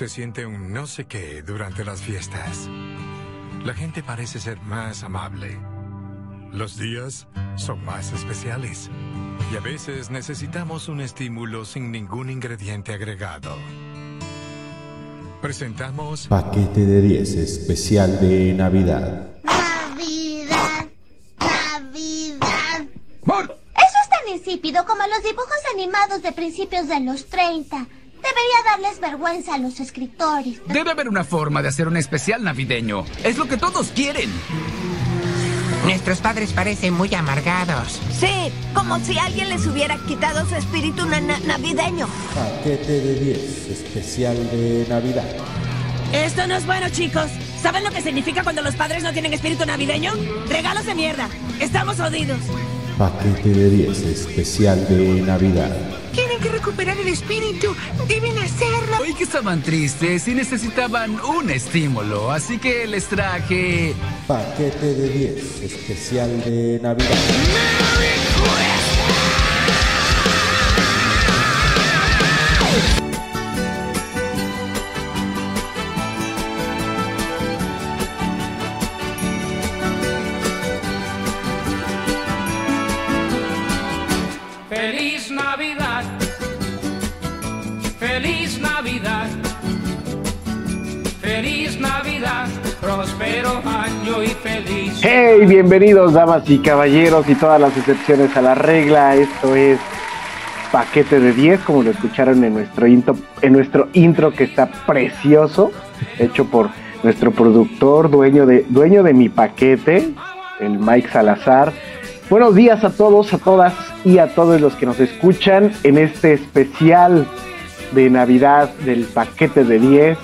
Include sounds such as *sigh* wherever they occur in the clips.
Se siente un no sé qué durante las fiestas. La gente parece ser más amable. Los días son más especiales. Y a veces necesitamos un estímulo sin ningún ingrediente agregado. Presentamos Paquete de 10 especial de Navidad. Navidad, Navidad. Eso es tan insípido como los dibujos animados de principios de los 30. Debería darles vergüenza a los escritores. Debe haber una forma de hacer un especial navideño. Es lo que todos quieren. Nuestros padres parecen muy amargados. Sí, como si alguien les hubiera quitado su espíritu na- na- navideño. Paquete de 10 especial de Navidad. Esto no es bueno, chicos. ¿Saben lo que significa cuando los padres no tienen espíritu navideño? Regalos de mierda. Estamos jodidos. Paquete de 10 especial de Navidad. Tienen que recuperar el espíritu. Deben hacerlo. Hoy que estaban tristes y necesitaban un estímulo, así que les traje... Paquete de 10 especial de Navidad. Hey, bienvenidos damas y caballeros y todas las excepciones a la regla. Esto es paquete de 10, como lo escucharon en nuestro intro, en nuestro intro que está precioso, hecho por nuestro productor, dueño de, dueño de mi paquete, el Mike Salazar. Buenos días a todos, a todas y a todos los que nos escuchan en este especial de Navidad del paquete de 10.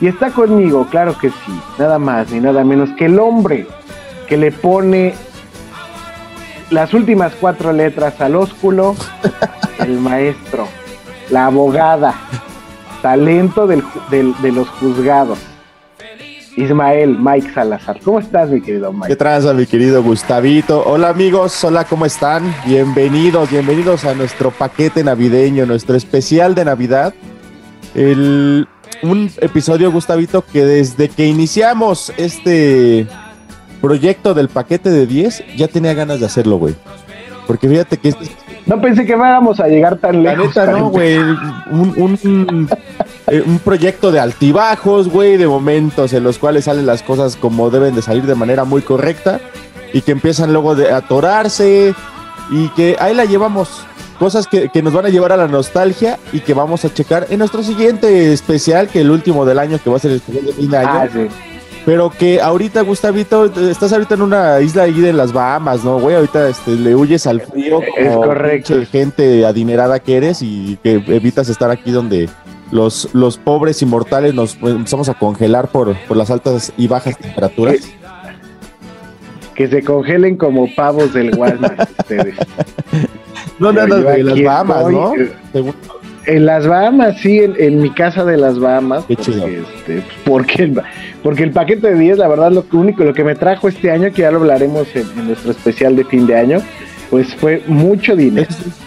Y está conmigo, claro que sí, nada más ni nada menos que el hombre que le pone las últimas cuatro letras al ósculo, el maestro, la abogada, talento del de los juzgados. Ismael, Mike Salazar. ¿Cómo estás, mi querido ¿Qué Mike? tranza, mi querido Gustavito? Hola, amigos. Hola, ¿cómo están? Bienvenidos, bienvenidos a nuestro paquete navideño, nuestro especial de Navidad. El, un episodio, Gustavito, que desde que iniciamos este proyecto del paquete de 10, ya tenía ganas de hacerlo, güey. Porque fíjate que este No pensé que fuéramos a llegar tan La lejos. neta, no, güey. Un, un, eh, un proyecto de altibajos, güey, de momentos en los cuales salen las cosas como deben de salir de manera muy correcta y que empiezan luego de atorarse y que ahí la llevamos. Cosas que, que nos van a llevar a la nostalgia y que vamos a checar en nuestro siguiente especial, que el último del año, que va a ser el especial de fin de año. Ah, sí. Pero que ahorita, Gustavito, estás ahorita en una isla ahí de las Bahamas, ¿no, güey? Ahorita este, le huyes al frío. Es como correcto. gente adinerada que eres y que evitas estar aquí donde los, los pobres inmortales nos pues, empezamos a congelar por, por las altas y bajas temperaturas. Que se congelen como pavos del Walmart *laughs* ustedes. ¿Dónde Pero andas, yo güey? En las Bahamas, estoy, ¿no? eh, Según- En las Bahamas, sí, en, en mi casa de las Bahamas. Qué porque, chido. este, porque, el, porque el paquete de 10, la verdad, lo único, lo que me trajo este año, que ya lo hablaremos en, en nuestro especial de fin de año, pues fue mucho dinero.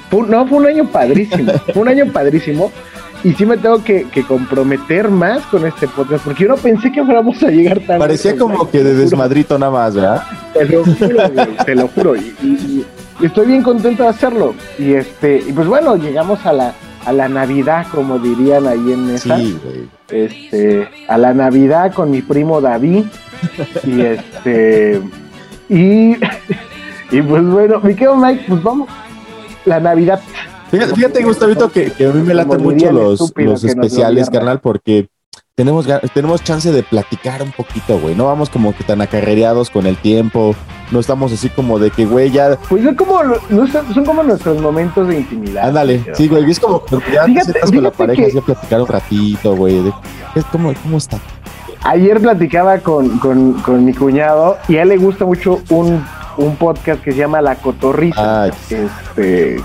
Fue no, fue un año padrísimo. *laughs* fue un año padrísimo. Y sí me tengo que, que comprometer más con este podcast, porque yo no pensé que fuéramos a llegar tan Parecía como güey, que de desmadrito nada más, ¿verdad? Te lo juro, *laughs* güey, te lo juro. Y, y- y estoy bien contento de hacerlo. Y este, y pues bueno, llegamos a la, a la Navidad, como dirían ahí en mesa. Sí. Este, a la Navidad con mi primo David. Y *laughs* este, y, y pues bueno, mi querido Mike, pues vamos. La Navidad. Fíjate, fíjate Gustavito, que, que a mí me laten mucho los, los especiales, carnal, porque tenemos, tenemos chance de platicar un poquito, güey. No vamos como que tan acarreados con el tiempo. No estamos así como de que, güey, ya. Pues son como, no son como nuestros momentos de intimidad. Ándale, sí, güey. Es como ya te Fíjate- sientas con la pareja que- así a platicar un ratito, güey. de- ¿qué- ¿Cómo, ¿Cómo está? Ayer platicaba con, con, con mi cuñado y a él le gusta mucho un, un podcast que se llama La Cotorrisa. Ay. Este.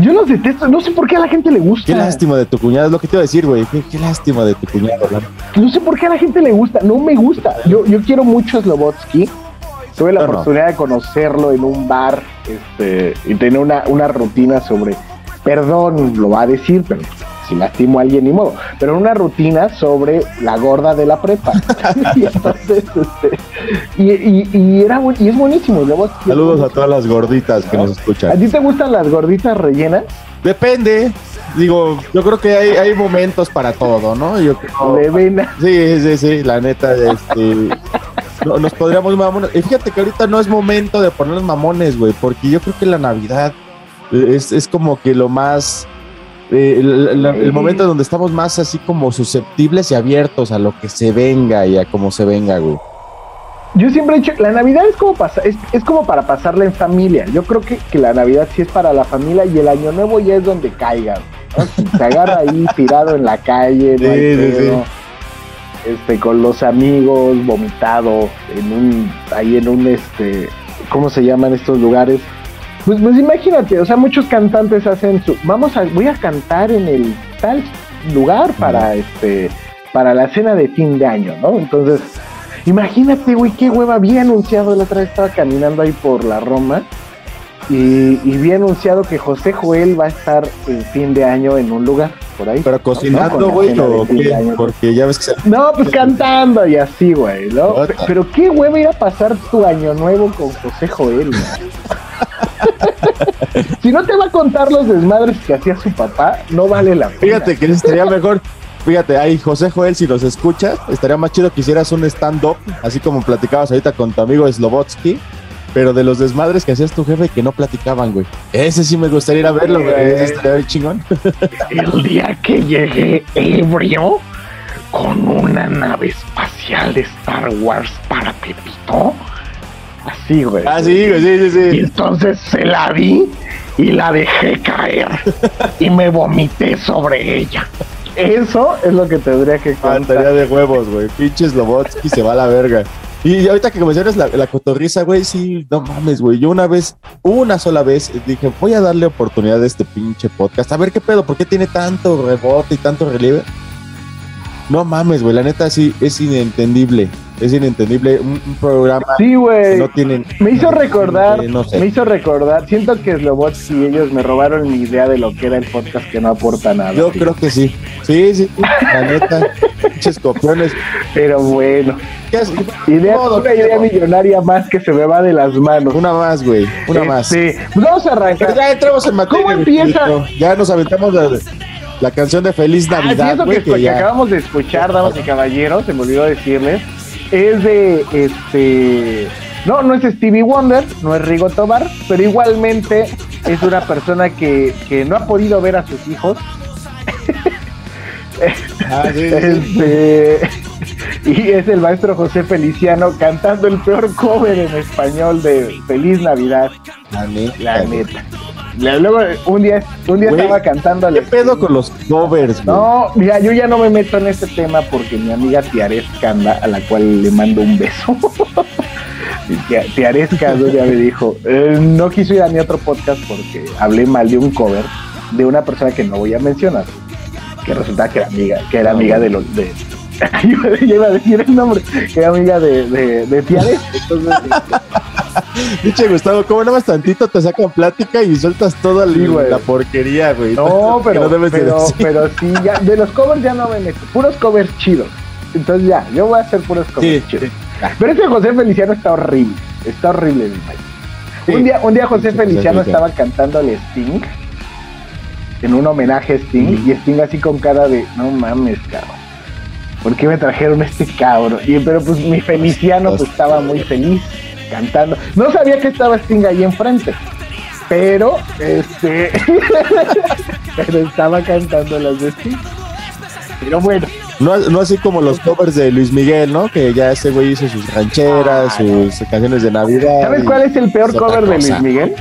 Yo los detesto, no sé por qué a la gente le gusta. Qué lástima de tu cuñado, es lo que te iba a decir, güey. Qué, qué lástima de tu cuñado, ¿verdad? No sé por qué a la gente le gusta, no me gusta. Yo, yo quiero mucho a Slobotsky. Tuve la no. oportunidad de conocerlo en un bar este, y tener una, una rutina sobre, perdón, lo va a decir, pero si lastimo a alguien, ni modo. Pero una rutina sobre la gorda de la prepa. *laughs* y entonces, este, y, y, y era y es buenísimo. Saludos a todas las gorditas que nos ¿A escuchan. ti te gustan las gorditas rellenas? Depende. Digo, yo creo que hay, hay momentos para todo, ¿no? Yo creo- De vena. Sí, sí, sí, la neta, este. no- nos podríamos mamones. Y fíjate que ahorita no es momento de ponernos mamones, güey, porque yo creo que la Navidad es, es como que lo más. eh, el, el- el momento donde estamos más así como susceptibles y abiertos a lo que se venga y a cómo se venga, güey. Yo siempre he dicho, la Navidad es como, pasa, es, es como para pasarla en familia. Yo creo que, que la Navidad sí es para la familia y el Año Nuevo ya es donde caiga. ¿no? Si te agarra ahí *laughs* tirado en la calle, no hay sí, este, con los amigos, vomitado, en un, ahí en un, este, ¿cómo se llaman estos lugares? Pues, pues imagínate, o sea, muchos cantantes hacen su, vamos a, voy a cantar en el tal lugar para, este, para la cena de fin de año, ¿no? Entonces, imagínate, güey, qué hueva, vi anunciado, la otra vez estaba caminando ahí por la Roma y, y vi anunciado que José Joel va a estar en fin de año en un lugar, por ahí. Pero cocinando, güey, cena de o fin de qué? año. Porque ya ves que se. No, pues cantando y así, güey, ¿no? Otra. Pe- Pero qué huevo ir a pasar tu año nuevo con José Joel, güey. *laughs* si no te va a contar los desmadres que hacía su papá, no vale la pena. Fíjate que estaría mejor. Fíjate, ahí José Joel, si nos escuchas, estaría más chido que hicieras un stand-up, así como platicabas ahorita con tu amigo Slobotsky, pero de los desmadres que hacías tu jefe que no platicaban, güey. Ese sí me gustaría ir a verlo, güey. Ese estaría bien chingón. El día que llegué ebrio con una nave espacial de Star Wars para Pepito. Así, güey. Ah, sí, güey, sí, sí, Y sí. entonces se la vi y la dejé caer. y me vomité sobre ella. Eso es lo que tendría que Ah, estaría contar. de huevos, güey. Pinches Slobotsky se va a la verga. Y ahorita que mencionas la, la cotorriza, güey, sí, no mames, güey. Yo una vez, una sola vez, dije, voy a darle oportunidad a este pinche podcast. A ver qué pedo, ¿por qué tiene tanto rebote y tanto relieve? No mames, güey, la neta sí es inentendible. Es inentendible un, un programa Sí, que no tienen. Me hizo recordar, no sé. me hizo recordar, siento que Slobotsky y ellos me robaron mi idea de lo que era el podcast que no aporta nada. Yo creo que sí. Sí, sí, la neta. Pinches copiones. Pero bueno, idea, una idea millonaria más que se me va de las manos. Una más, güey. Una más. Sí, pues vamos a Pero arrancar. ya entramos en materia. ¿Cómo empieza? Ya nos aventamos la, la canción de Feliz Ah, sí, Navidad, güey, que, que que ya- acabamos de escuchar, damas y caballeros, se me olvidó decirles, es de este. No, no es Stevie Wonder, no es Rigo Tobar, pero igualmente es una persona que, que no ha podido ver a sus hijos. Ah, sí, sí, sí. Este, y es el maestro José Feliciano cantando el peor cover en español de Feliz Navidad, La neta, la neta. Luego un día, un día estaba cantando ¿Qué pedo con los covers, no, mira, yo ya no me meto en este tema porque mi amiga Tiaresca a la cual le mando un beso. *laughs* Tiaresca día me dijo, eh, no quiso ir a mi otro podcast porque hablé mal de un cover de una persona que no voy a mencionar, que resulta que era amiga, que era amiga de los de *laughs* yo iba a decir el nombre, que era amiga de, de, de. Entonces, *laughs* Pinche Gustavo, ¿cómo nada más tantito te sacan plática y sueltas toda Sí, la, porquería, güey? No, *laughs* pero, no debes de pero, pero sí, ya, de los covers ya no me meto, puros covers chidos. Entonces ya, yo voy a hacer puros covers Sí, chidos. sí. Pero ese José Feliciano está horrible, está horrible mi país. Un día, un día José Feliciano estaba cantándole Sting en un homenaje a Sting y Sting así con cara de no mames, cabrón. ¿Por qué me trajeron este cabrón? Y, pero pues mi Feliciano pues estaba muy feliz cantando. No sabía que estaba Sting ahí enfrente. Pero, este. *laughs* pero estaba cantando las de Sting. Pero bueno, No, no así como los covers de Luis Miguel, ¿no? Que ya ese güey hizo sus rancheras, Ah, sus canciones de Navidad. ¿sabes cuál es el peor cover de. Luis Miguel?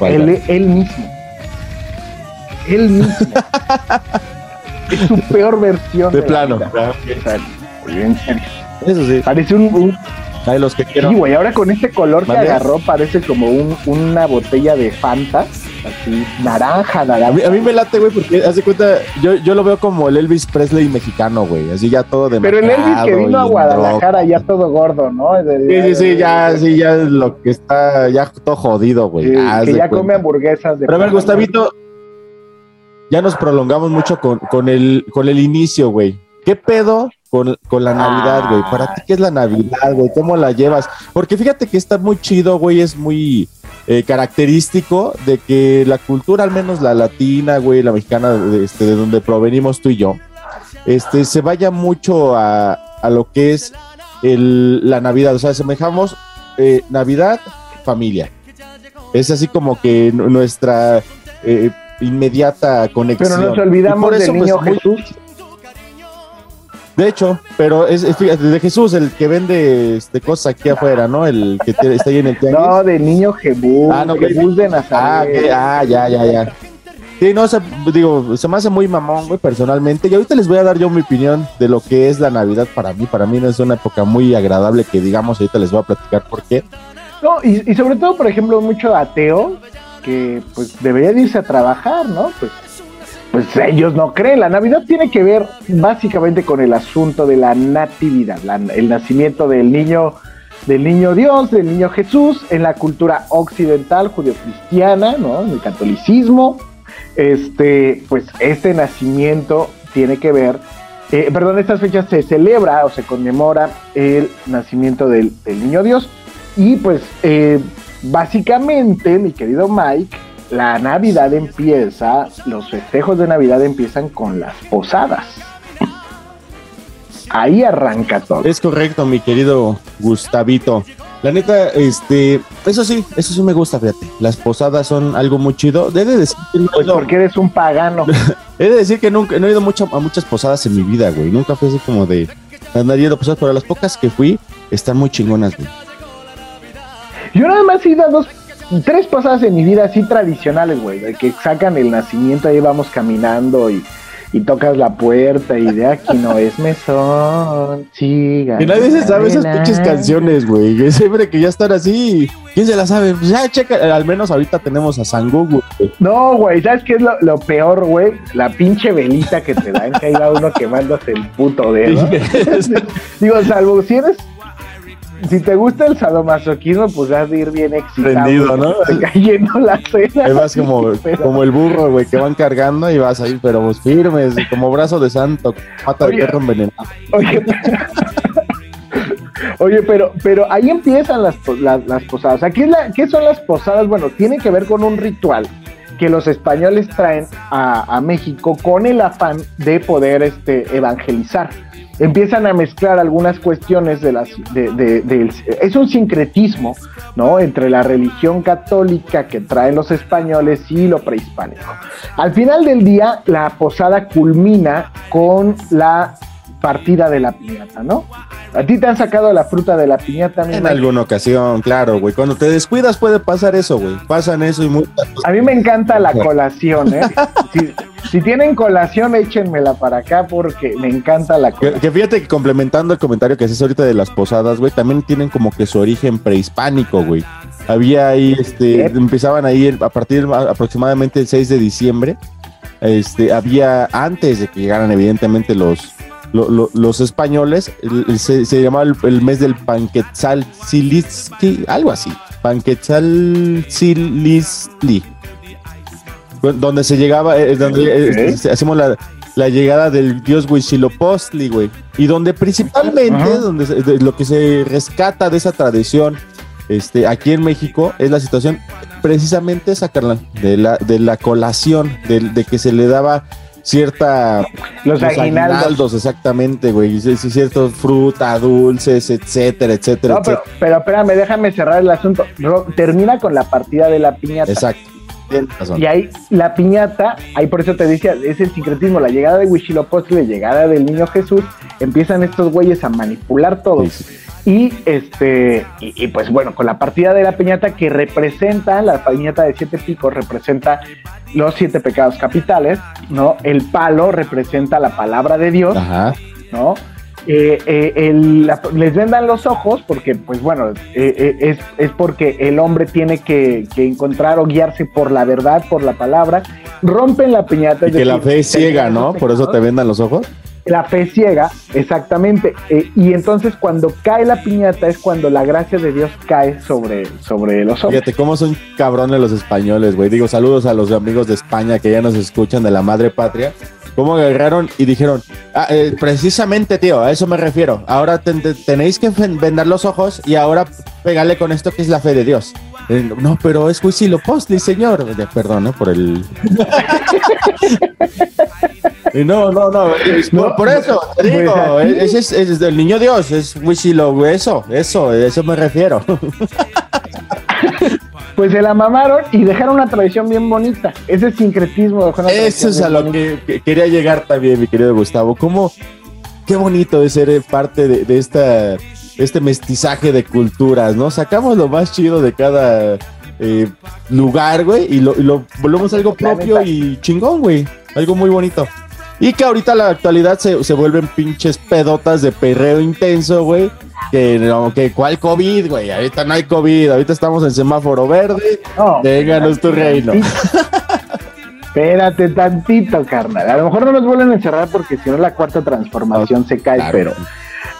Él, él mismo. Él mismo. *laughs* es su peor versión. De la plano. vida. Serio. Eso sí. Parece un. un- Hay los que quiero. sí, güey, ahora con este color que agarró, parece como un, una botella de Fanta. Así, naranja, A naranja. mí, a mí me late, güey, porque haz de cuenta, yo, yo lo veo como el Elvis Presley mexicano, güey. Así ya todo de Pero el Elvis que vino a Guadalajara ya todo gordo, ¿no? Sí, sí, sí, ya, sí, ya es lo que está, ya todo jodido, güey. Sí, Haz que ya cuenta. come hamburguesas de Pero a ver. Gustavito, ya nos prolongamos mucho con, con el, con el inicio, güey. ¿Qué pedo con, con la Navidad, güey? ¿Para ti qué es la Navidad, güey? ¿Cómo la llevas? Porque fíjate que está muy chido, güey, es muy eh, característico de que la cultura, al menos la latina, güey, la mexicana, de, este, de donde provenimos tú y yo, este, se vaya mucho a, a lo que es el, la Navidad. O sea, semejamos eh, Navidad, familia. Es así como que nuestra eh, inmediata conexión. Pero nos olvidamos del pues, niño muy- Jesús. De hecho, pero es, es- fíjate, de Jesús, el que vende este, cosas aquí afuera, ¿no? El que está ahí en el tianguis. No, del niño Jebús. Ah, no, Jebús de Ah, Nazaret. ah, ya, ya, ya. Sí, no, o sea, digo, se me hace muy mamón, güey, personalmente. Y ahorita les voy a dar yo mi opinión de lo que es la Navidad para mí. Para mí no es una época muy agradable que digamos, ahorita les voy a platicar por qué. No, y, y sobre todo, por ejemplo, mucho ateo que pues debería de irse a trabajar, ¿no? Pues, pues ellos no creen. La Navidad tiene que ver básicamente con el asunto de la natividad, el nacimiento del niño, del niño Dios, del niño Jesús, en la cultura occidental, judeocristiana, ¿no? En el catolicismo. Este, pues este nacimiento tiene que ver eh, perdón, estas fechas se celebra o se conmemora el nacimiento del, del niño Dios. Y pues eh, básicamente, mi querido Mike, la Navidad empieza, los festejos de Navidad empiezan con las posadas. Ahí arranca todo. Es correcto, mi querido Gustavito. La neta, este, eso sí, eso sí me gusta, fíjate. Las posadas son algo muy chido. Debe decir que no Pues porque eres un pagano. *laughs* he de decir que nunca no he ido mucho, a muchas posadas en mi vida, güey. Nunca fui así como de andar yendo a posadas, pero las pocas que fui están muy chingonas, güey. Yo nada más he ido a dos, tres posadas en mi vida así tradicionales, güey, de que sacan el nacimiento, ahí vamos caminando y, y tocas la puerta y de aquí no es mesón, siga. Que nadie se sabe esas pinches canciones, güey. Siempre que ya están así. ¿Quién se las sabe? Pues ya, checa. Al menos ahorita tenemos a San Google. güey. No, güey, ¿sabes qué es lo, lo peor, güey? La pinche velita que te dan, que ahí va uno quemándose el puto dedo. *laughs* *laughs* Digo, salvo si eres... Si te gusta el sadomasoquismo, pues has de ir bien excitado. Prendido, ¿no? *laughs* Cayendo la cena. Ahí vas como, *laughs* como el burro, güey, que van cargando y vas ahí, pero pues firmes, como brazo de santo, pata de perro envenenado. Oye, *laughs* Oye, pero, pero ahí empiezan las, las, las posadas. Aquí es la, ¿Qué son las posadas? Bueno, tiene que ver con un ritual que los españoles traen a, a México con el afán de poder este, evangelizar. Empiezan a mezclar algunas cuestiones de las de, es un sincretismo, ¿no? Entre la religión católica que traen los españoles y lo prehispánico. Al final del día, la posada culmina con la partida de la piñata, ¿no? A ti te han sacado la fruta de la piñata, En alguna ocasión, claro, güey. Cuando te descuidas puede pasar eso, güey. Pasan eso y muchas cosas. A mí me encanta la colación, ¿eh? Si, si tienen colación, échenmela para acá porque me encanta la Que, colación. que fíjate que complementando el comentario que haces ahorita de las posadas, güey, también tienen como que su origen prehispánico, güey. Había ahí, este, Yep. empezaban ahí el- a partir aproximadamente el 6 de diciembre. Este, había, antes de que llegaran evidentemente los, lo- lo- los españoles, el- se, se llamaba el, el mes del Panquetzal algo así. Panquetzal donde se llegaba, eh, donde eh, este, hacemos la, la llegada del dios Huitzilopochtli, güey. Y donde principalmente, donde de- lo que se rescata de esa tradición este, aquí en México es la situación precisamente esa, carnal, de la, de la colación, de, de que se le daba cierta... Los aguinaldos. exactamente, güey. Sí, sí, ciertos fruta, dulces, etcétera, etcétera, No, pero, etcétera. pero espérame, déjame cerrar el asunto. Termina con la partida de la piñata. Exacto. Y ahí la piñata, ahí por eso te decía, es el sincretismo, la llegada de Huitzilopochtli, la llegada del niño Jesús, empiezan estos güeyes a manipular todo. Sí. Y este, y, y pues bueno, con la partida de la piñata que representa, la piñata de siete picos representa los siete pecados capitales, ¿no? El palo representa la palabra de Dios, Ajá. ¿no? Eh, eh, el- la- les vendan los ojos porque, pues bueno, eh, eh, es, es porque el hombre tiene que, que encontrar o guiarse por la verdad, por la palabra. Rompen la piñata. Y que la fe es ciega, ¿no? Por eso te vendan los ojos. La fe ciega, exactamente. Eh, y entonces cuando cae la piñata es cuando la gracia de Dios cae sobre, sobre los hombres. Fíjate cómo son cabrones los españoles, güey. Digo, saludos a los amigos de España que ya nos escuchan de la madre patria. Cómo agarraron y dijeron, "Ah, eh, precisamente, tío, a eso me refiero. Ahora ten- te- tenéis que vendar los ojos y ahora pegarle con esto que es la fe de Dios. Eh, no, pero es Huitzilopochtli, señor. De- Perdón, ¿eh? Por el... *laughs* No, no, no, es por, No, por eso, te digo, *laughs* ese es, es del niño Dios, es Huitzilo, eso, eso, eso me refiero. *laughs* Pues se la mamaron y dejaron una tradición bien bonita. Ese sincretismo dejó una Eso es a lo que, que quería llegar también, mi querido Gustavo. ¿Cómo, qué bonito es ser parte de, de esta, este mestizaje de culturas, ¿no? Sacamos lo más chido de cada eh, lugar, güey, y lo, y lo volvemos algo propio y chingón, güey. Algo muy bonito. Y que ahorita en la actualidad se, se vuelven pinches pedotas de perreo intenso, güey. Que, no, que cuál COVID, güey. Ahorita no hay COVID. Ahorita estamos en semáforo verde. No, tu reino. Espérate tantito, carnal. A lo mejor no nos vuelven a encerrar porque si no la cuarta transformación se cae, Claro. pero,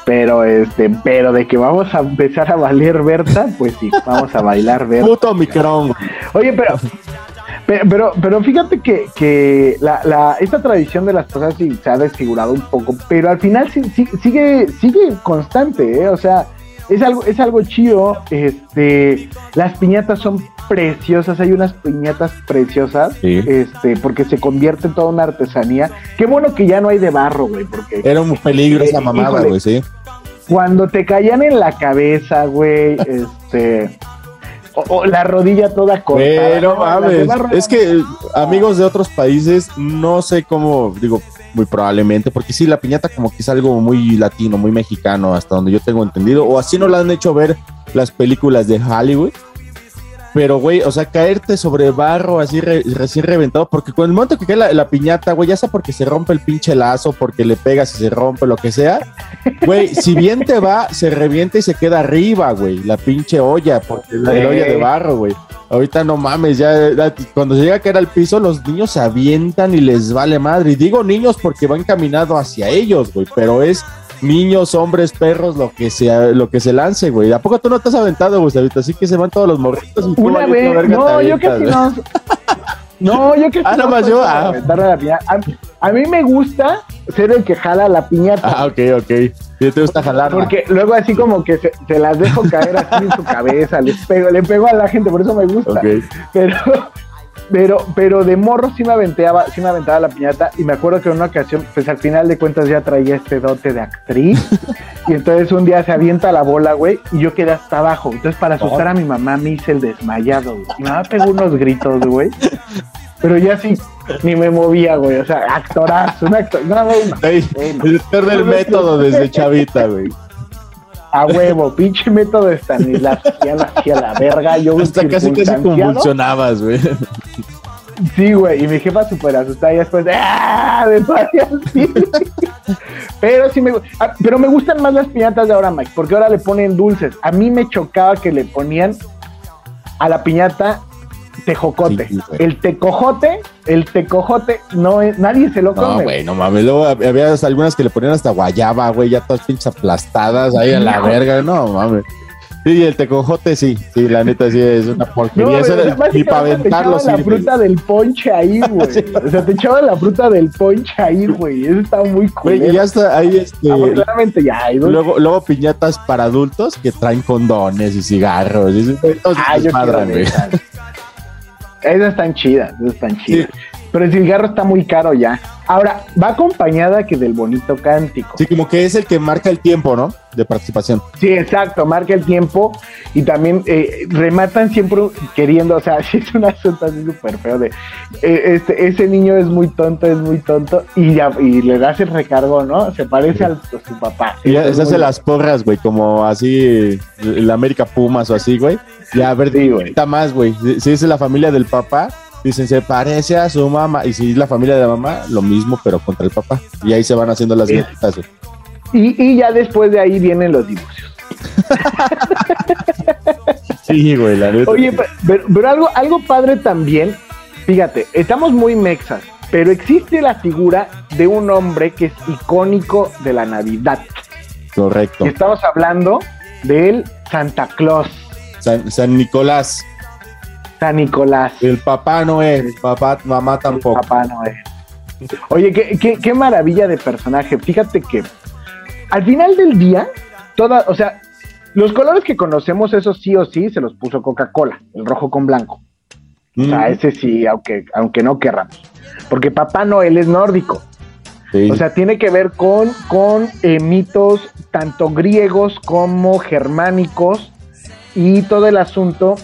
pero este, pero de que vamos a empezar a valer Berta, pues sí, vamos a bailar Berta. Puto Micrón. Oye, pero, pero, pero, pero fíjate que, que la, la, esta tradición de las cosas sí se ha desfigurado un poco, pero al final sí- sí- sigue, sigue constante, ¿eh? O sea, es algo, es algo chido. Este, las piñatas son preciosas, hay unas piñatas preciosas, Sí. este, porque se convierte en toda una artesanía. Qué bueno que ya no hay de barro, güey, porque Era un peligro esa mamada, güey, sí. cuando te caían en la cabeza, güey, *laughs* este. O, o la rodilla toda cortada. Pero mames, es que amigos de otros países, no sé cómo, digo, muy probablemente, porque sí, la piñata como que es algo muy latino, muy mexicano, hasta donde yo tengo entendido, o así no la han hecho ver las películas de Hollywood. Pero, güey, o sea, caerte sobre barro así re- recién reventado, porque con el momento que cae la, la piñata, güey, ya sea porque se rompe el pinche lazo, porque le pegas y se rompe, lo que sea, güey, si bien te va, se revienta y se queda arriba, güey, la pinche olla, porque la, la olla de barro, güey. Ahorita no mames, ya, ya, cuando se llega a caer al piso, los niños se avientan y les vale madre. Y digo niños porque van caminando hacia ellos, güey, pero es niños, hombres, perros, lo que sea, lo que se lance, güey. ¿A poco tú no te has aventado, Gustavito? Así que se van todos los morritos y Una vez, no, yo casi *laughs* avientas, no. No, yo casi Ah, no. soy yo, ah. la piñata. A, a mí me gusta ser el que jala la piñata. Ah, ok, ok. Sí, te gusta jalar. Porque luego así como que se, se las dejo caer así en su cabeza, le pego, le pego a la gente, por eso me gusta. Ok. Pero, pero, pero de morro sí me aventaba, sí me aventaba la piñata y me acuerdo que en una ocasión, pues al final de cuentas ya traía este dote de actriz *laughs* y entonces un día se avienta la bola, güey, y yo quedé hasta abajo. Entonces para asustar a mi mamá me hice el desmayado, güey. Mi mamá pegó unos gritos, güey. Pero ya sí, ni me movía, güey. O sea, actorazo, un actor. No, no, no. El método desde chavita, güey. A huevo, pinche método de Stanislavskian hacia la verga. Yo Hasta casi casi convulsionabas, güey. Sí, güey, y mi jefa súper asustada y después de ¡ah! De así. Pero sí me ah, pero me gustan más las piñatas de ahora, Mike, porque ahora le ponen dulces. A mí me chocaba que le ponían a la piñata tejocote. Sí, el tecojote, el tecojote, no es, nadie se lo No, come. güey, no mames. Luego hab- había algunas que le ponían hasta guayaba, güey, ya todas pinches aplastadas ahí a la verga. No mames. Sí, el tecojote sí, sí, la neta sí es una No, porquería. Eso básicamente ni para te aventarlo echaban la sirve. fruta del ponche ahí, *laughs* güey. O sea, te echaban la fruta del ponche ahí, güey. Eso estaba muy cool. y ya está ahí este. Afortunadamente ya hay. Luego, luego piñatas para adultos que traen condones y cigarros. Y, se Ah, yo desmadran, quiero. Esas. Están chidas, esas están chidas. Pero el cigarro está muy caro ya. Ahora, va acompañada que del bonito cántico. Sí, como que es el que marca el tiempo, ¿no? De participación. Sí, exacto, marca el tiempo y también eh, rematan siempre queriendo, o sea, *laughs* sí es un asunto así súper feo de, eh, este, ese niño es muy tonto, es muy tonto y, ya, y le das el recargo, ¿no? Se parece al, a su papá. Y ya Es se hace muy- las porras, güey, como así, el América Pumas o así, güey. Ya, a ver, Sí, güey. está más, güey. Si- Si es la familia del papá, dicen, se parece a su mamá. Y si es la familia de la mamá, lo mismo, pero contra el papá. Y ahí se van haciendo las güey. Y, y ya después de ahí vienen los divorcios. *laughs* Sí, güey, la neta. Oye, pe- pero, pero algo, algo padre también, fíjate, estamos muy mexas, Pero existe la figura de un hombre que es icónico de la Navidad. Correcto. Y estamos hablando del Santa Claus, San, San Nicolás, San Nicolás. el papá Noel, papá, mamá tampoco. Papá Noel. Oye, qué, qué- qué maravilla de personaje. Fíjate que al final del día, toda, o sea, los colores que conocemos, eso sí o sí, se los puso Coca-Cola, el rojo con blanco. O sea, Mm, ese sí, aunque, aunque no querramos. Porque Papá Noel es nórdico. sí. O sea, tiene que ver con, con eh, mitos tanto griegos como germánicos y todo el asunto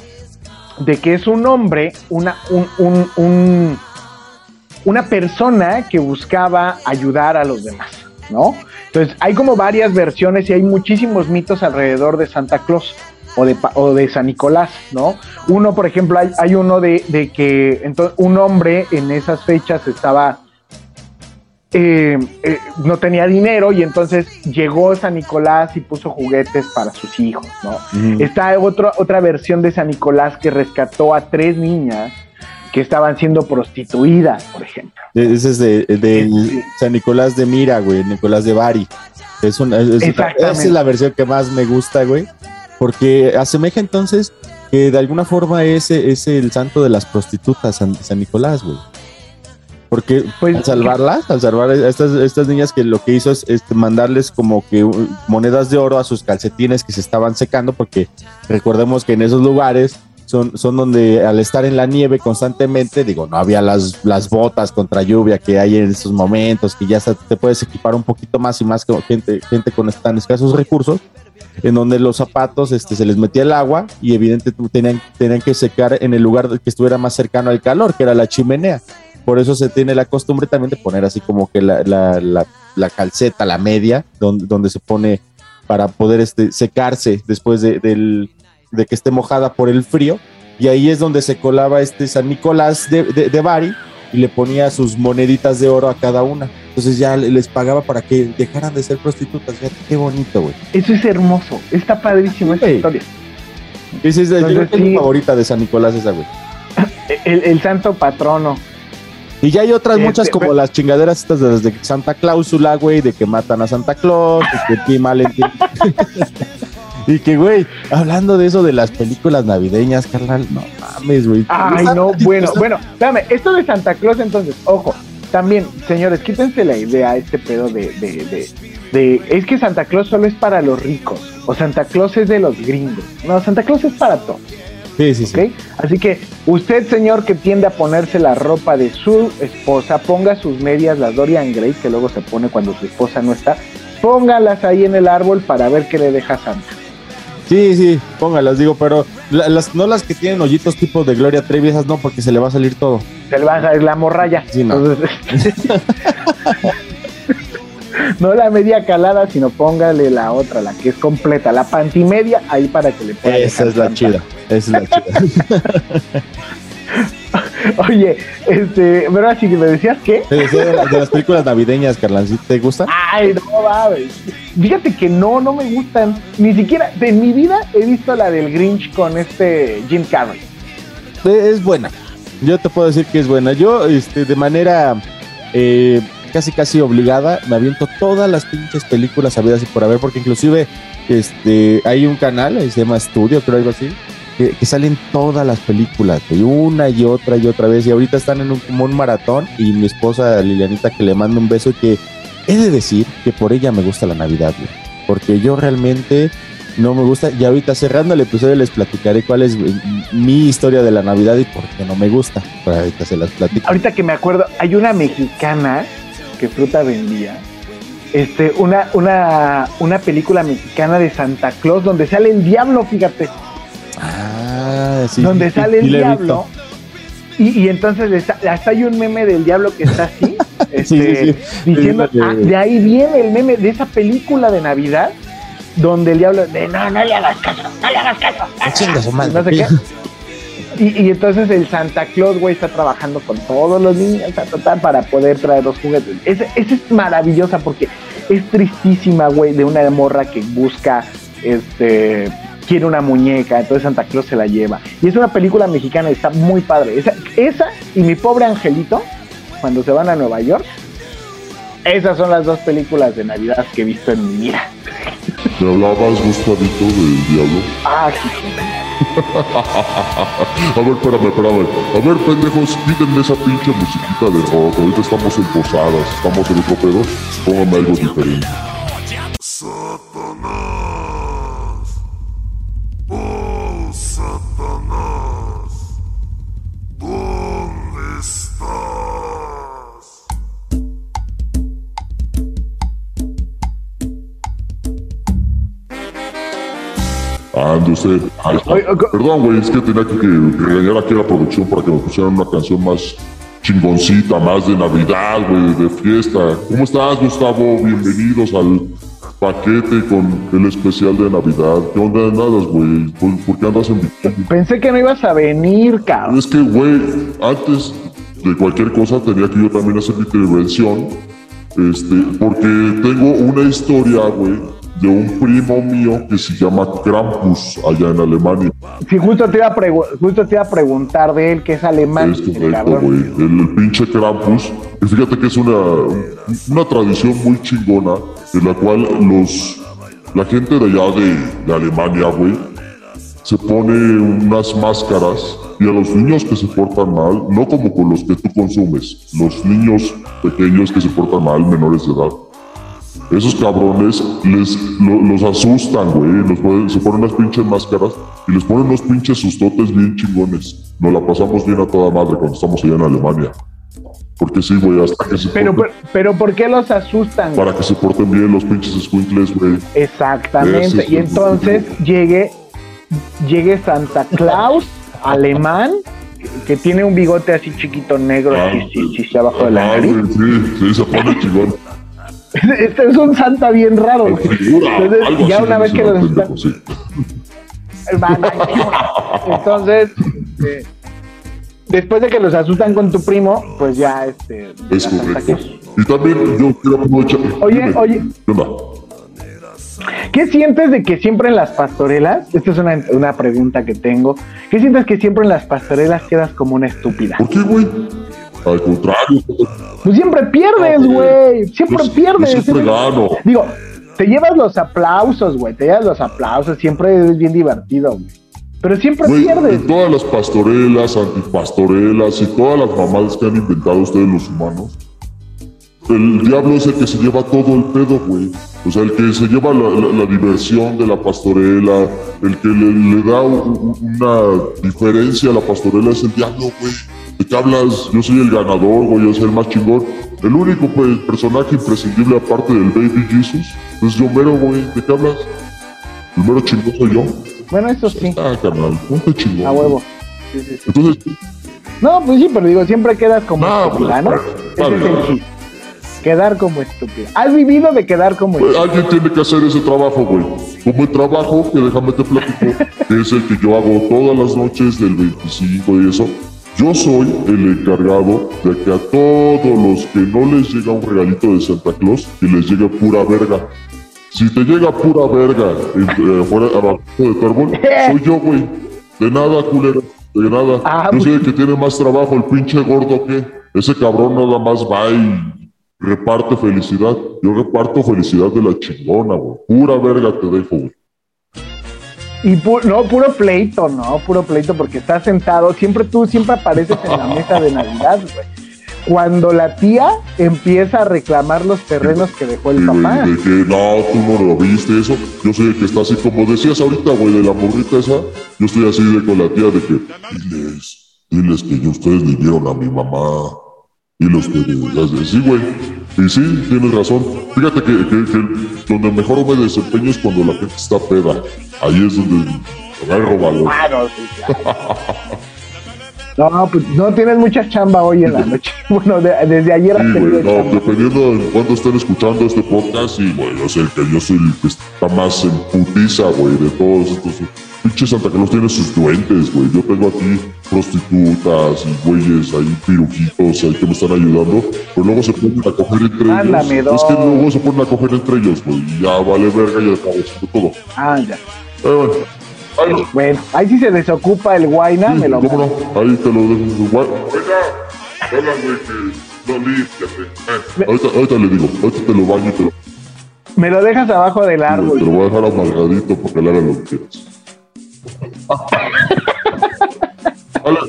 de que es un hombre, una, un, un- un- una persona que buscaba ayudar a los demás, ¿no? Entonces, hay como varias versiones y hay muchísimos mitos alrededor de Santa Claus o de, o de San Nicolás, ¿no? Uno, por ejemplo, hay, hay uno de, de que entonces, un hombre en esas fechas estaba eh, eh, no tenía dinero y entonces llegó San Nicolás y puso juguetes para sus hijos, ¿no? Está otro- otra versión de San Nicolás que rescató a tres niñas que estaban siendo prostituidas, por ejemplo. Ese es de, de Sí. San Nicolás de Mira, güey, Nicolás de Bari. Es una, es- esa es la versión que más me gusta, güey, porque asemeja entonces que de alguna forma es, es el santo de las prostitutas, San, San Nicolás, güey. Porque Pues, al salvarlas, al salvar a estas, estas niñas que lo que hizo es este, mandarles como que monedas de oro a sus calcetines que se estaban secando, porque recordemos que en esos lugares son, son donde al estar en la nieve constantemente, digo, no había las, las botas contra lluvia que hay en estos momentos, que ya te puedes equipar un poquito más y más que gente, gente con tan escasos recursos, en donde los zapatos este, se les metía el agua y evidentemente tenían, tenían que secar en el lugar que estuviera más cercano al calor, que era la chimenea. Por eso se tiene la costumbre también de poner así como que la, la, la, la calceta, la media, donde, donde se pone para poder este, secarse después de, del, de que esté mojada por el frío. Y ahí es donde se colaba este San Nicolás de, de, de Bari y le ponía sus moneditas de oro a cada una. Entonces ya le- les pagaba para que dejaran de ser prostitutas. Fíjate, qué bonito, güey. Eso es hermoso, está padrísimo esta historia. Esa es, yo creo Entonces, es mi favorita de San Nicolás esa, güey. *laughs* El, el santo patrono. Y ya hay otras Este, muchas como pero- las chingaderas estas de, Santa Cláusula, güey, de que matan a Santa Claus, de que Tim Allen *laughs* Y que, güey, hablando de eso de las películas navideñas, carnal, no mames, güey. Ay, no, bueno, bueno, espérame, esto de Santa Claus entonces, ojo, también, señores, quítense la idea, este pedo de, de, de, de- es que Santa Claus solo es para los ricos, o Santa Claus es de los gringos, no, Santa Claus es para todos, Sí, sí, sí. Así que usted, señor, que tiende a ponerse la ropa de su esposa, ponga sus medias, las Dorian Gray, que luego se pone cuando su esposa no está, póngalas ahí en el árbol para ver qué le deja Santa. Sí, sí, póngalas, digo, pero la- las, no las que tienen hoyitos tipo de Gloria Trevi, esas no, porque se le va a salir todo. Se le va a salir la morralla. Sí, no. *laughs* No la media calada, sino póngale la otra, la que es completa, la pantimedia, ahí para que le pueda Esa es la Santa. chida, es la chida. *laughs* Oye, este, pero así que me decías que. Te decía de, las- de las películas navideñas, carnal, ¿sí ¿te gusta? Ay, no mames. Fíjate que no, no me gustan. Ni siquiera, de mi vida he visto la del Grinch con este Jim Carrey. Eh, Es buena. Yo te puedo decir que es buena. Yo, este, de manera eh, casi casi obligada, me aviento todas las pinches películas habidas y por haber, porque inclusive este, hay un canal, ahí se llama Studio, creo algo así, que, salen todas las películas, güey, una y otra y otra vez. Y ahorita están en un, como maratón y mi esposa Lilianita que le mando un beso y que he de decir que por ella me gusta la Navidad. Porque yo realmente no me gusta. Y ahorita cerrando el episodio les platicaré cuál es mi historia de la Navidad y por qué no me gusta. Pero ahorita se las platico. Ahorita que me acuerdo, hay una mexicana que fruta vendía. Este, una, una, una película mexicana de Santa Claus donde sale el diablo, fíjate. Ah, sí. donde sale el diablo. Y, y entonces está- hasta hay un meme del diablo que está así, *laughs* este, sí, sí. diciendo, Sí, ah, de ahí viene el meme de esa película de Navidad, donde el diablo, de no, no le hagas caso, no le hagas caso. Ah. No sé qué. Y, y entonces el Santa Claus, güey, está trabajando con todos los niños ta, ta, ta, para poder traer los juguetes. Esa esa es maravillosa porque es tristísima, güey, de una morra que busca, este, quiere una muñeca, entonces Santa Claus se la lleva. Y es una película mexicana, está muy padre. Esa, esa y mi pobre angelito cuando se van a Nueva York. Esas son las dos películas de Navidad que he visto en mi vida. ¿Me hablabas, Gustavito, del diablo? Ah, sí. *laughs* A ver, espérame, espérame. A ver, pendejos, quítenme esa pinche musiquita de rock. Ahorita estamos en posadas, estamos en otro pedo. Pónganme algo diferente. Ande usted. Ahí está. Perdón, güey, es que tenía que, que regañar aquí a la producción para que me pusieran una canción más chingoncita, más de Navidad, güey, de fiesta. ¿Cómo estás, Gustavo? Bienvenidos al paquete con el especial de Navidad. ¿Qué onda andas, güey? ¿Por, por qué andas en? Pensé que no ibas a venir, cabrón. Es que, güey, antes de cualquier cosa tenía que yo también hacer mi intervención. Este, porque tengo una historia, güey, de un primo mío que se llama Krampus allá en Alemania. Sí, justo te iba a, pregu- justo te iba a preguntar de él, que es alemán. Es el correcto, güey. El, el pinche Krampus. Y fíjate que es una, una tradición muy chingona en la cual los la gente de allá de, de Alemania, güey, se pone unas máscaras y a los niños que se portan mal, no como con los que tú consumes, los niños pequeños que se portan mal, menores de edad. Esos cabrones les, lo- los asustan, güey. los ponen- se ponen unas pinches máscaras y les ponen unos pinches sustotes bien chingones. Nos la pasamos bien a toda madre cuando estamos allá en Alemania. Porque sí, güey, hasta que se Pero, porten- pero, pero ¿por qué los asustan? para que se porten bien los pinches squinkles, güey. Exactamente. Ese y entonces llegue, llegue Santa Claus, alemán, que tiene un bigote así chiquito negro, así, sí, sí, sí, abajo de la Ah, nariz. sí, sí, se pone chingón. Este es un Santa bien raro. güey. Entonces, ya una vez que. Van a- Entonces, eh, después de que los asustan con tu primo, pues ya este. Es correcto. Y también yo quiero aprovechar. Oye, Dime, oye. ¿Qué sientes de que siempre en las pastorelas? Esta es una, una pregunta que tengo. ¿Qué sientes que siempre en las pastorelas quedas como una estúpida? ¿Por qué, güey? Al contrario. Pues siempre pierdes, güey. Siempre Yo- pierdes. yo siempre gano. Digo, te llevas los aplausos, güey. Te llevas los aplausos. Siempre es bien divertido, güey. Pero siempre pierdes. en todas las pastorelas, antipastorelas y todas las mamadas que han inventado ustedes los humanos, el diablo es el que se lleva todo el pedo, güey. O sea, el que se lleva la, la- la diversión de la pastorela, el que le, le da una diferencia a la pastorela es el diablo, güey. ¿De qué hablas? Yo soy el ganador, güey, yo soy el más chingón. El único pues, personaje imprescindible aparte del Baby Jesus es yo mero, güey. ¿De qué hablas? El mero chingón soy yo. Bueno, eso sí. Ah, carnal, ponte chingón. A huevo. Sí, sí, sí. Entonces, No, pues sí, pero digo, siempre quedas como No, estúpida, ¿no? pues, Ese vale, es el vale. chiste. Quedar como estúpida. ¿Has vivido de quedar como Pues, estúpida? alguien tiene que hacer ese trabajo, güey. Como el trabajo que déjame te platico, que es el que yo hago todas las noches del 25 y eso. Yo soy el encargado de que a todos los que no les llega un regalito de Santa Claus, que les llegue pura verga. Si te llega pura verga entre, afuera, abajo de tu árbol, *laughs* soy yo, güey. De nada, culero. De nada. Ah, yo soy el que tiene más trabajo, el pinche gordo que. Ese cabrón nada más va y reparte felicidad. Yo reparto felicidad de la chingona, güey. Pura verga te dejo, güey. Y pu- no, puro pleito, no, puro pleito, porque estás sentado, siempre tú, siempre apareces en la mesa de Navidad, güey. Cuando la tía empieza a reclamar los terrenos que dejó el Sí, güey, papá. de que no, tú no lo viste eso. Yo soy el que está así, como decías ahorita, güey, de la morrita esa. Yo estoy así de con la tía de que, diles, diles que yo- ustedes le dieron a mi mamá. Y los que, sí, güey. Y sí, tienes razón. Fíjate que, que- que donde mejor me desempeño es cuando la gente está peda. Ahí es donde agarro valor. Claro, sí, claro. *laughs* No, pues no tienes mucha chamba hoy en la noche. *laughs* Bueno, de- desde ayer Sí, tenido güey, no, dependiendo de cuándo estén escuchando este podcast, sí, güey, yo sé que yo soy el que está más en putiza, güey, de todos estos. Pinche Santa Claus tiene sus duendes, güey. Yo tengo aquí prostitutas y güeyes ahí, pirujitos ahí que me están ayudando, pero luego se ponen a coger entre Mándame ellos. Es que dos. luego se ponen a coger entre ellos, güey, y ya vale verga y acabo haciendo todo. Ah, ya. Pero bueno, Bueno, ahí sí se desocupa el guayna, me lo ¿cómo no? Ahí te lo dejo. Hola, güey, que no límpiate. Eh, ahorita, ahorita le digo, ahorita te lo baño y te lo, Me lo dejas abajo del te árbol. lo voy a dejar amargadito para que le haga lo que quieras. Hola,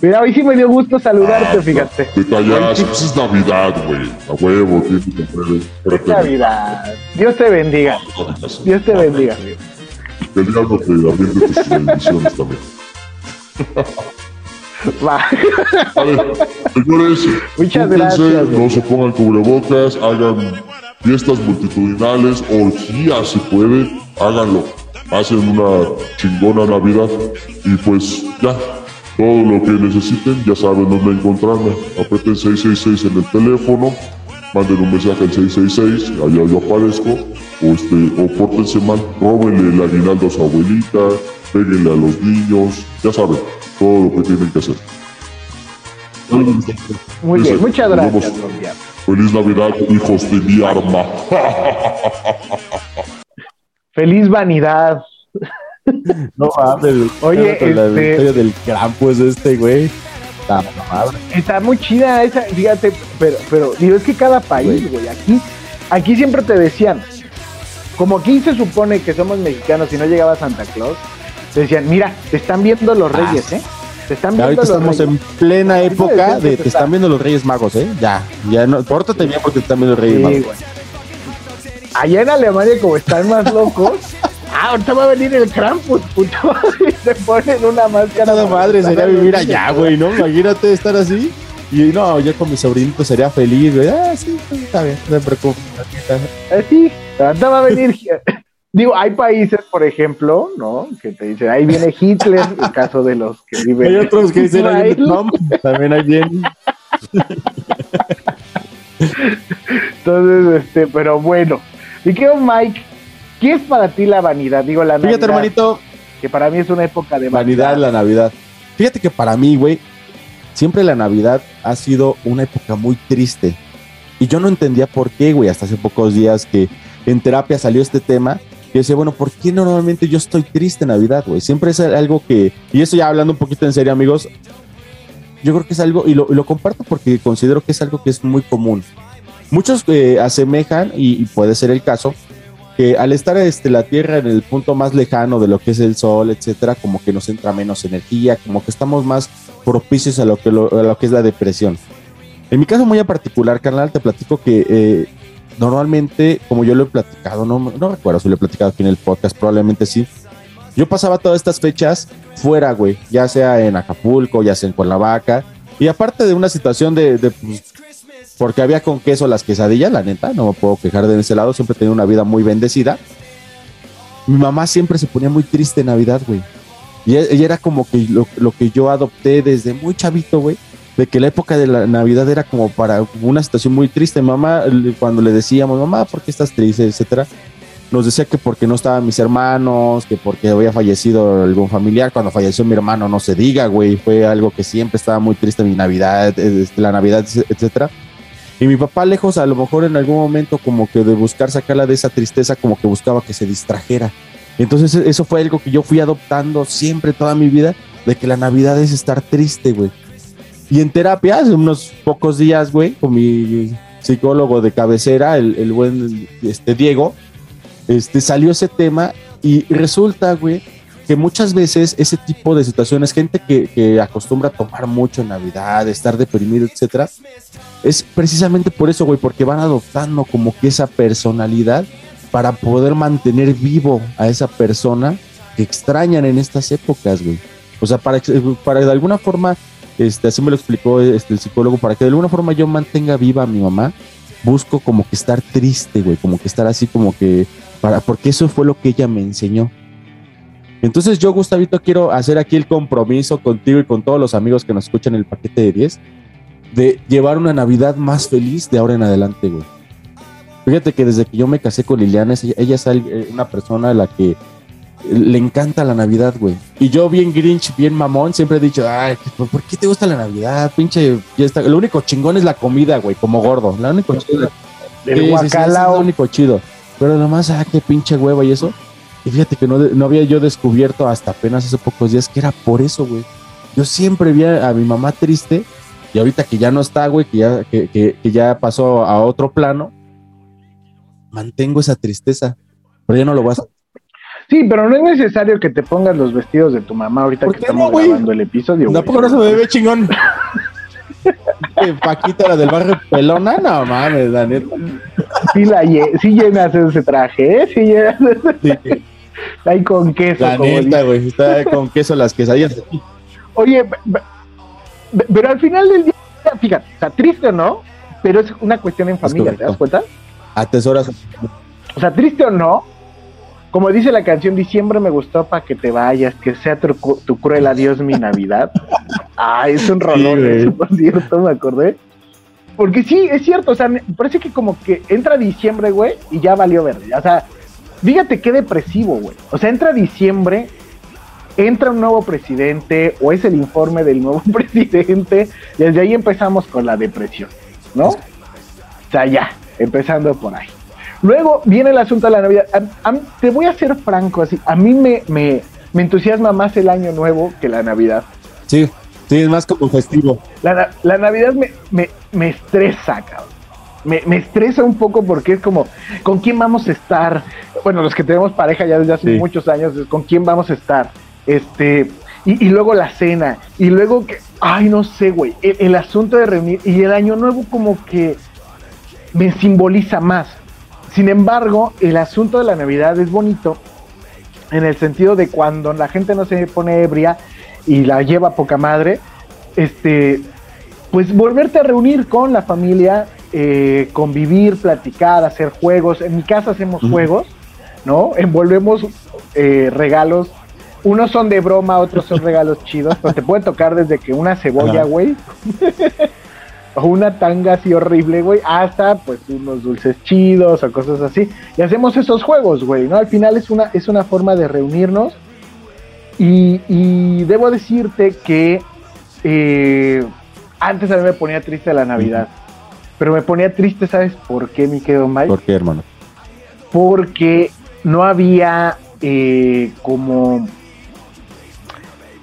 Mira, hoy sí me dio gusto saludarte, fíjate. detallazo, pues es Navidad, güey. A huevo, tienes que comprar Es Navidad. Dios te bendiga. Dios te bendiga. Que el diablo te tus bendiciones también. Va. Vale, señores, Muchas gracias, no se pongan cubrebocas, hagan fiestas multitudinales, orgías si puede, háganlo. Hacen una chingona Navidad y pues ya, todo lo que necesiten, ya saben dónde encontrarme. Aprieten 666 en el teléfono, manden un mensaje al 666, allá yo aparezco, o, este, o pórtense mal, róbenle el aguinaldo a su abuelita, péguenle a los niños, ya saben, todo lo que tienen que hacer. Muy bien, muchas gracias. Feliz Navidad, hijos de mi arma. Feliz vanidad. *laughs* No mames. Oye, la este- historia del Krampus este, güey. Está muy chida esa, fíjate, pero, pero digo, es que cada país, güey, aquí, aquí siempre te decían, como aquí se supone que somos mexicanos y no llegaba Santa Claus, te decían, mira, te están viendo los Ah. reyes, ¿eh? Te están viendo ahorita los estamos reyes. en plena época de te te están viendo los Reyes Magos, ¿eh? Ya, ya no, pórtate bien porque te están viendo los Reyes Sí, Magos. güey. Allá en Alemania, como están más locos, ah, ahorita va a venir el Krampus, puto, *laughs* y te ponen una máscara. Para madre sería vivir allá, güey, ¿no? Imagínate estar así. Y no, yo con mi sobrinito sería feliz, güey. Ah, sí, sí, está bien, no te preocupes. Así, ahorita va a venir. *laughs* Digo, hay países, por ejemplo, ¿no? Que te dicen, ahí viene Hitler, el caso de los que *laughs* viven. Hay otros que dicen ahí. Trump, también hay bien. Entonces, este, pero bueno. Y querido Mike, ¿qué es para ti la vanidad? Digo, la Fíjate, Navidad, hermanito, Que para mí es una época de vanidad la Navidad. Fíjate que para mí, güey, siempre la Navidad ha sido una época muy triste. Y yo no entendía por qué, güey, hasta hace pocos días que en terapia salió este tema. Y decía, bueno, ¿por qué normalmente yo estoy triste en Navidad, güey? Siempre es algo que, y eso ya hablando un poquito en serio, amigos, yo creo que es algo, y lo, y lo comparto porque considero que es algo que es muy común. Muchos eh, asemejan, y, y puede ser el caso, que al estar este, la Tierra en el punto más lejano de lo que es el Sol, etcétera, como que nos entra menos energía, como que estamos más propicios a lo que, lo, a lo que es la depresión. En mi caso muy en particular, carnal, te platico que eh, normalmente, como yo lo he platicado, no, no recuerdo si lo he platicado aquí en el podcast, probablemente sí. Yo pasaba todas estas fechas fuera, güey, ya sea en Acapulco, ya sea en Cuernavaca, y aparte de una situación de, pues, porque había con queso las quesadillas, la neta, no me puedo quejar de ese lado, siempre tenido una vida muy bendecida. Mi mamá siempre se ponía muy triste en Navidad, güey. Y e- ella era como que lo, lo que yo adopté desde muy chavito, güey, de que la época de la Navidad era como para una situación muy triste. Mamá, cuando le decíamos, mamá, ¿por qué estás triste? etcétera, nos decía que porque no estaban mis hermanos, que porque había fallecido algún familiar. Cuando falleció mi hermano, no se diga, güey, fue algo que siempre estaba muy triste mi Navidad, eh, la Navidad, etcétera. Y mi papá lejos, a lo mejor en algún momento como que de buscar sacarla de esa tristeza, como que buscaba que se distrajera. Entonces e- eso fue algo que yo fui adoptando siempre toda mi vida, de que la Navidad es estar triste, güey. Y en terapia, hace unos pocos días, güey, con mi psicólogo de cabecera, el, el buen este, Diego, este, salió ese tema y resulta, güey, que muchas veces ese tipo de situaciones, gente que, que acostumbra a tomar mucho en Navidad, estar deprimido, etcétera, es precisamente por eso, güey, porque van adoptando como que esa personalidad para poder mantener vivo a esa persona que extrañan en estas épocas, güey. O sea, para, para de alguna forma, este, así me lo explicó este, el psicólogo, para que de alguna forma yo mantenga viva a mi mamá, busco como que estar triste, güey, como que estar así como que, para, porque eso fue lo que ella me enseñó. Entonces yo, Gustavito, quiero hacer aquí el compromiso contigo y con todos los amigos que nos escuchan el paquete de 10 de llevar una Navidad más feliz de ahora en adelante, güey. Fíjate que desde que yo me casé con Liliana, ella, es eh, una persona a la que le encanta la Navidad, güey. Y yo bien grinch, bien mamón, siempre he dicho, ay, ¿por por qué te gusta la Navidad? Pinche, ya está. Lo único chingón es la comida, güey, como gordo. Lo único chido. El Sí, sí, sí, guacalao. eso es lo único chido. Pero nomás, ah, qué pinche hueva y eso. Y fíjate que no, no había yo descubierto hasta apenas hace pocos días que era por eso, güey. Yo siempre vi a, a mi mamá triste Y ahorita que ya no está, güey, que ya, que, que- que ya pasó a otro plano, mantengo esa tristeza. Pero ya no lo voy a hacer. Sí, pero no es necesario que te pongas los vestidos de tu mamá ahorita que estamos güey? grabando el episodio. Tampoco no se me ve chingón. *laughs* Paquita, la del barrio pelona, no mames, neta. Sí, la sí llenas ese traje, ¿eh? Sí llenas ese *laughs* Ahí con queso. La neta, güey, está con queso las quesadillas. Oye, pero al final del día, fíjate, o sea, triste o no, pero es una cuestión en familia, ¿te das cuenta? Atesoras. O sea, triste o no, como dice la canción, diciembre me gustó para que te vayas, que sea tu, tu cruel adiós mi Navidad. *laughs* Ah, es un rolón, güey. eso, por cierto, me acordé. Porque sí, es cierto, o sea, me parece que como que entra diciembre, güey, y ya valió verde. O sea, fíjate qué depresivo, güey. O sea, entra diciembre, entra un nuevo presidente, o es el informe del nuevo *laughs* presidente, y desde ahí empezamos con la depresión, ¿no? O sea, ya, empezando por ahí. Luego viene el asunto de la Navidad. A- a- te voy a ser franco, así, a mí me, me, me entusiasma más el año nuevo que la Navidad. Sí, sí, es más como festivo. La, la Navidad me, me, me estresa, cabrón. Me, me estresa un poco porque es como, ¿con quién vamos a estar? Bueno, los que tenemos pareja ya desde hace Sí. muchos años, es ¿con quién vamos a estar? Este, y, y luego la cena, y luego que, ay, no sé, güey, el, el asunto de reunir, y el año nuevo como que me simboliza más. Sin embargo, el asunto de la Navidad es bonito en el sentido de cuando la gente no se pone ebria y la lleva poca madre, este, pues volverte a reunir con la familia, eh, convivir, platicar, hacer juegos. En mi casa hacemos juegos, ¿no? Envolvemos eh, regalos. Unos son de broma, otros son regalos *laughs* chidos, pero te puede tocar desde que una cebolla, güey, *laughs* o una tanga así horrible, güey, hasta pues unos dulces chidos o cosas así. Y hacemos esos juegos, güey, ¿no? Al final es una, es una forma de reunirnos. Y, y debo decirte que eh, antes a mí me ponía triste la Navidad. Pero me ponía triste, ¿sabes por qué, mi querido Mike? ¿Por qué, hermano? Porque no había eh, como...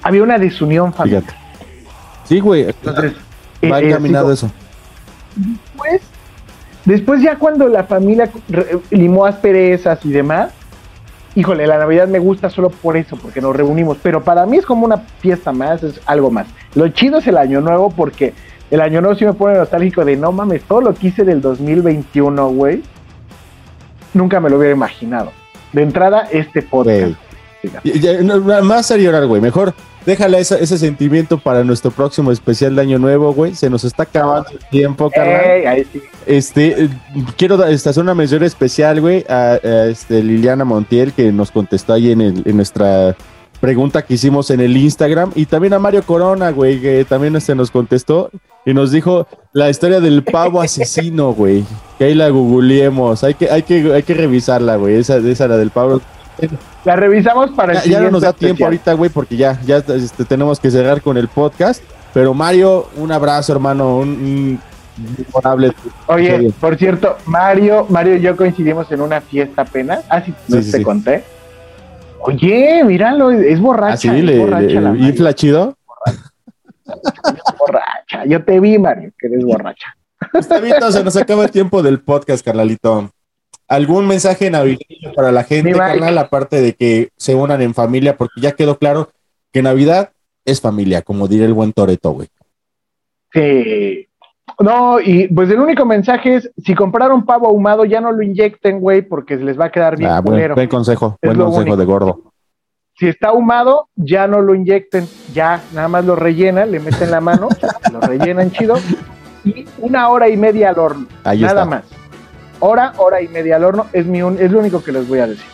Había una desunión familiar. Fíjate. Sí, güey. Entonces, va eh, eh, encaminado eso. Después, después ya cuando la familia limó asperezas y demás, híjole, la Navidad me gusta solo por eso, porque nos reunimos, pero para mí es como una fiesta más, es algo más. Lo chido es el Año Nuevo porque el Año Nuevo sí me pone nostálgico de no mames, todo lo que hice del 2021, güey, nunca me lo hubiera imaginado. De entrada, este podcast. Y- ya, no, más a llorar, güey. Mejor déjala esa- ese sentimiento para nuestro próximo especial de Año Nuevo, güey. Se nos está acabando el tiempo, carnal. Sí. Este, eh, quiero este, hacer una mención especial, güey, a, a, este, Liliana Montiel, que nos contestó ahí en, el- en nuestra pregunta que hicimos en el Instagram. Y también a Mario Corona, güey, que también este, nos contestó y nos dijo la historia del pavo asesino, güey. Que ahí la googleemos. Hay que, hay que, hay que revisarla, güey. Esa, esa la del pavo. La revisamos para el Ya, ya no nos da tiempo ahorita, güey, porque ya, ya este, tenemos que cerrar con el podcast. Pero Mario, un abrazo, hermano. Un, un memorable Oye, por cierto, Mario, Mario y yo coincidimos en una fiesta apenas. Ah, sí, no sí, te sí. conté. Oye, míralo, es borracha. ¿Ah, sí? es ¿Le, borracha le- la Mario, infla chido? es *laughs* borracha. Yo te vi, Mario, que eres borracha. Gustavito, se nos acaba el tiempo del podcast, carnalito. ¿Algún mensaje navideño para la gente, carnal? Aparte de que se unan en familia, porque ya quedó claro que Navidad es familia, como diría el buen Toreto, güey. Sí. No, y pues el único mensaje es, si compraron pavo ahumado, ya no lo inyecten, güey, porque les va a quedar bien Ah, buen, culero. buen consejo, Es buen consejo único. de gordo. Si está ahumado, ya no lo inyecten, ya, nada más lo rellenan, le meten la mano, lo rellenan chido, y una hora y media al horno, Ahí nada está. más. Hora, hora y media al horno, es, mi un- es lo único que les voy a decir.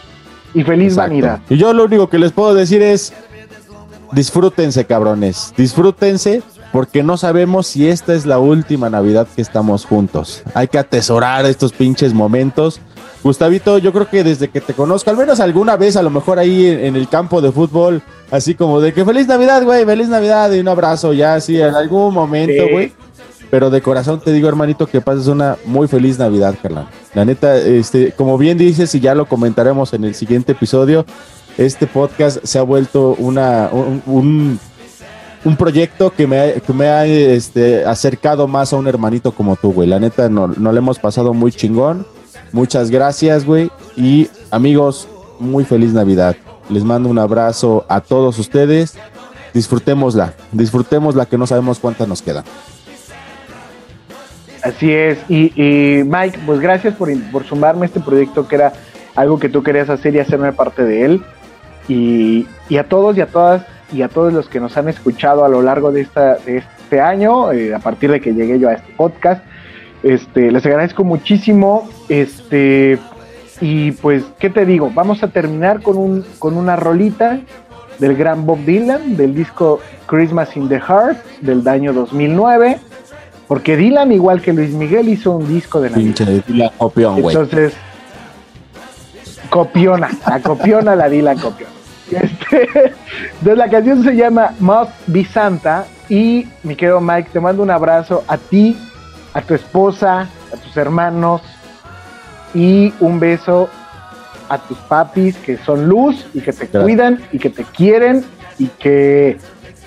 Y feliz Exacto. vanidad. Y yo lo único que les puedo decir es disfrútense, cabrones. Disfrútense porque no sabemos si esta es la última Navidad que estamos juntos. Hay que atesorar estos pinches momentos. Gustavito, yo creo que desde que te conozco, al menos alguna vez, a lo mejor ahí en, en el campo de fútbol, así como de que feliz Navidad, güey, feliz Navidad y un abrazo ya, así en algún momento, Sí. güey. Pero de corazón te digo, hermanito, que pases una muy feliz Navidad, carnal. La neta, este, como bien dices, y ya lo comentaremos en el siguiente episodio, este podcast se ha vuelto una, un, un- un proyecto que me, ha este, acercado más a un hermanito como tú, güey. La neta, no, no le hemos pasado muy chingón. Muchas gracias, güey. Y amigos, muy feliz Navidad. Les mando un abrazo a todos ustedes. Disfrutémosla, disfrutémosla que no sabemos cuántas nos quedan. Así es. Y, Mike, pues gracias por, sumarme a este proyecto que era algo que tú querías hacer y hacerme parte de él. Y, a todos y a todas y a todos los que nos han escuchado a lo largo de, esta, de este año, eh, a partir de que llegué yo a este podcast, este, les agradezco muchísimo. Este, y pues, ¿qué te digo? Vamos a terminar con, un, con una rolita del gran Bob Dylan, del disco Christmas in the Heart, del año 2009. Porque Dylan, igual que Luis Miguel, hizo un disco de Dylan copión, güey. Entonces, copiona, la copiona la Dylan copiona. Este, *laughs* entonces la canción se llama Must Be Santa y mi querido Mike, te mando un abrazo a ti, a tu esposa, a tus hermanos y un beso a tus papis que son luz y que te cuidan y que te quieren y que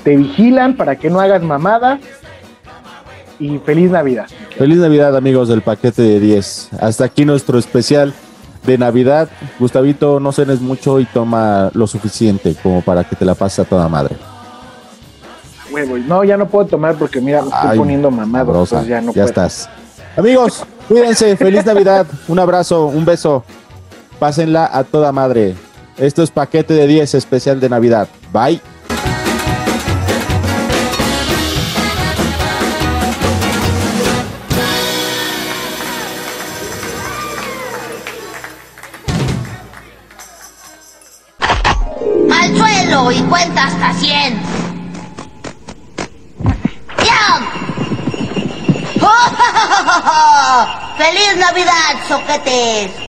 te vigilan para que no hagas mamada. Y feliz Navidad. Feliz Navidad amigos del paquete de 10. Hasta aquí nuestro especial de Navidad. Gustavito, no cenes mucho y toma lo suficiente como para que te la pases a toda madre. Huevo, no, ya no puedo tomar porque mira, me estoy Ay, poniendo mamado. Rosa, ya no ya puedo. estás. Amigos, cuídense, feliz Navidad, un abrazo, un beso. Pásenla a toda madre. Esto es paquete de 10 especial de Navidad. Bye. Y cuenta hasta 100. ¡Ya! *laughs* ¡Feliz Navidad, soquetes!